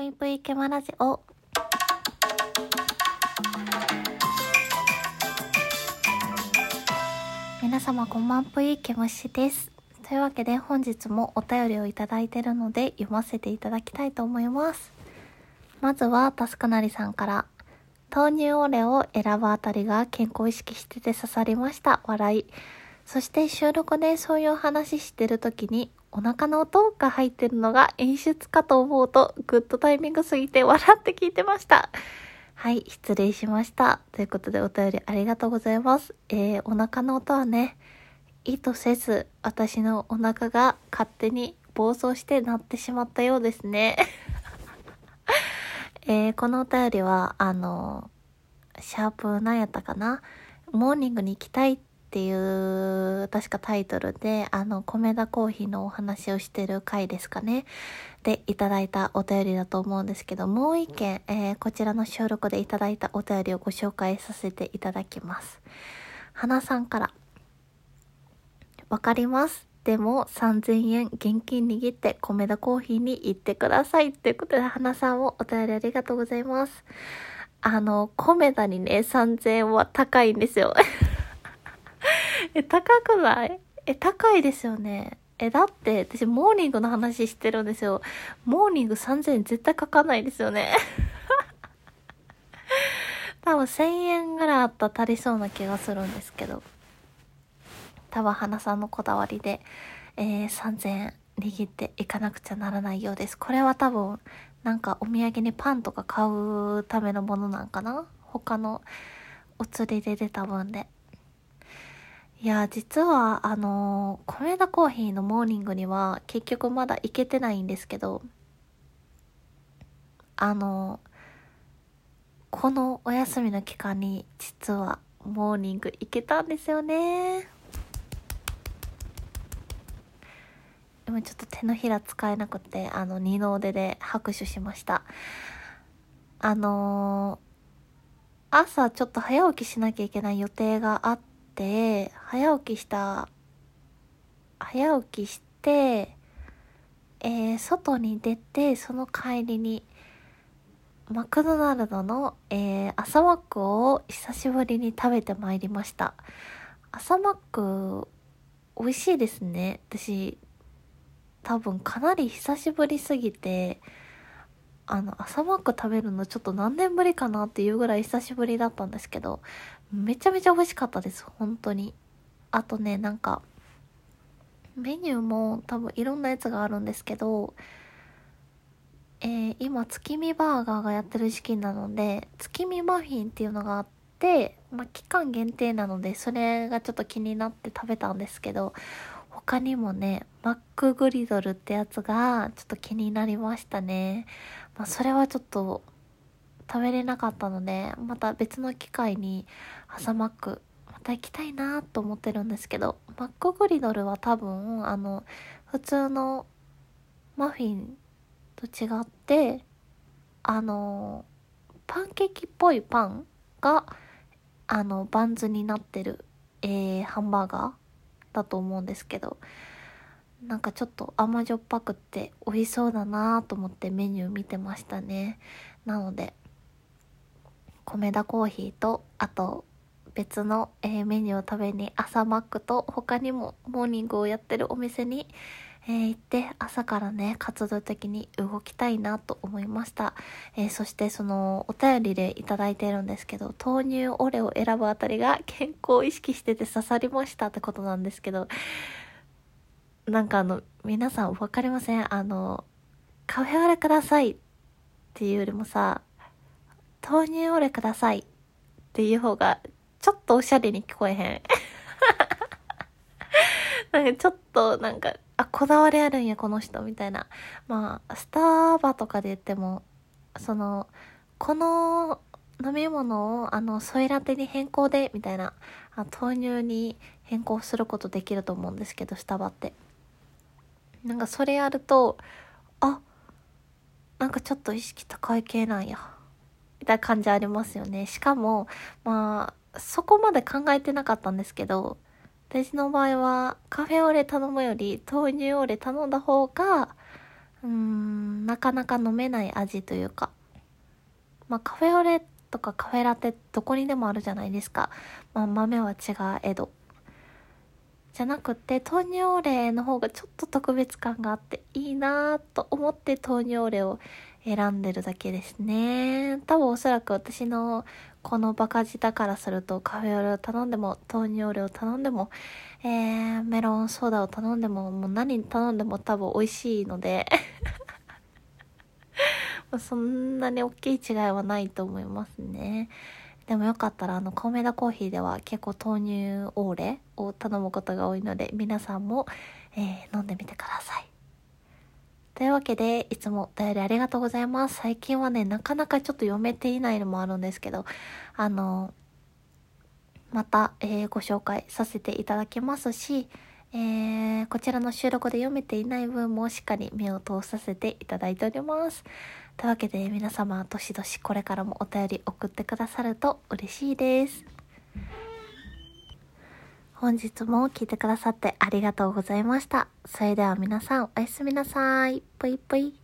ぷいぷいけまラジオ。皆様こんばんぷいけむしです。というわけで本日もお便りをいただいてるので読ませていただきたいと思います。まずはタスクなりさんから。豆乳オレを選ぶあたりが健康意識してて刺さりました。笑い。そして収録でそういう話してる時にお腹の音が入ってるのが演出かと思うとグッドタイミングすぎて笑って聞いてました。はい、失礼しました。ということでお便りありがとうございます。えー、お腹の音はね、意図せず私のお腹が勝手に暴走して鳴ってしまったようですね。えー、このお便りは、あの、シャープ何やったかな？モーニングに行きたいってっていう、確かタイトルで、あの、米田コーヒーのお話をしてる回ですかね。で、いただいたお便りだと思うんですけど、もう一件、えー、こちらの収録でいただいたお便りをご紹介させていただきます。花さんから、わかります。でも3000円現金握って米田コーヒーに行ってください。ということで、花さんもお便りありがとうございます。あの、米田にね、3000円は高いんですよ。え、高くない？え、高いですよね。え、だって、私、モーニングの話してるんですよ。モーニング3000円絶対かかないですよね。多分1000円ぐらいあったら足りそうな気がするんですけど。多分花さんのこだわりで、えー、3000円握っていかなくちゃならないようです。これは多分、なんかお土産にパンとか買うためのものなんかな？他のお釣りで出た分で。いや、実は、あのー、米田コーヒーのモーニングには結局まだ行けてないんですけど、あのー、このお休みの期間に実はモーニング行けたんですよね。今ちょっと手のひら使えなくて、あの、二の腕で拍手しました。あのー、朝ちょっと早起きしなきゃいけない予定があって、早起きした、早起きして、えー、外に出て、その帰りに、マクドナルドの、えー、朝マックを久しぶりに食べてまいりました。朝マック、美味しいですね。私、多分かなり久しぶりすぎて、あの、朝マック食べるのちょっと何年ぶりかなっていうぐらい久しぶりだったんですけど、めちゃめちゃ美味しかったです、本当に。あとね、なんか、メニューも多分いろんなやつがあるんですけど、えー、今、月見バーガーがやってる時期なので、月見マフィンっていうのがあって、まあ、期間限定なので、それがちょっと気になって食べたんですけど、他にもね、マックグリドルってやつがちょっと気になりましたね。まあ、それはちょっと食べれなかったので、また別の機会に朝マック、また行きたいなと思ってるんですけど、マックグリドルは多分、あの、普通のマフィンと違って、あの、パンケーキっぽいパンが、あの、バンズになってる、えー、ハンバーガーだと思うんですけどなんかちょっと甘じょっぱくって美味しそうだなと思ってメニュー見てましたね。なので米田コーヒーとあと別の、えー、メニューを食べに朝マックと他にもモーニングをやってるお店に、えー、行って朝からね活動的に動きたいなと思いました、えー、そしてそのお便りでいただいてるんですけど豆乳オレを選ぶあたりが健康を意識してて刺さりましたってことなんですけどなんかあの皆さん分かりません？あのカフェオレくださいっていうよりもさ豆乳オレくださいっていう方がちょっとおしゃれに聞こえへん なんかちょっとなんかあ、こだわりあるんや、この人、みたいな。まあ、スタバとかで言っても、その、この飲み物を、あの、ソイラテに変更で、みたいな、あ豆乳に変更することできると思うんですけど、スタバって。なんかそれやると、あ、なんかちょっと意識高い系なんや。みたいな感じありますよね。しかも、まあ、そこまで考えてなかったんですけど、私の場合はカフェオレ頼むより豆乳オレ頼んだ方がうーん、なかなか飲めない味というか、まあカフェオレとかカフェラテどこにでもあるじゃないですか。まあ豆は違えど。じゃなくて豆乳オレの方がちょっと特別感があっていいなぁと思って豆乳オレを選んでるだけですね。多分おそらく私のこのバカ舌からするとカフェオレを頼んでも豆乳オレを頼んでも、えー、メロンソーダを頼んでももう何頼んでも多分美味しいので そんなに大きい違いはないと思いますね。でもよかったらあのコメダコーヒーでは結構豆乳オーレを頼むことが多いので皆さんも、えー、飲んでみてください。というわけで、いつもお便りありがとうございます。最近はね、なかなかちょっと読めていないのもあるんですけど、あの、また、えー、ご紹介させていただきますし、えー、こちらの収録で読めていない分もしっかり目を通させていただいております。というわけで皆様、どしどしこれからもお便り送ってくださると嬉しいです。本日も聞いてくださってありがとうございました。それでは皆さんおやすみなさい。ぷいぷい。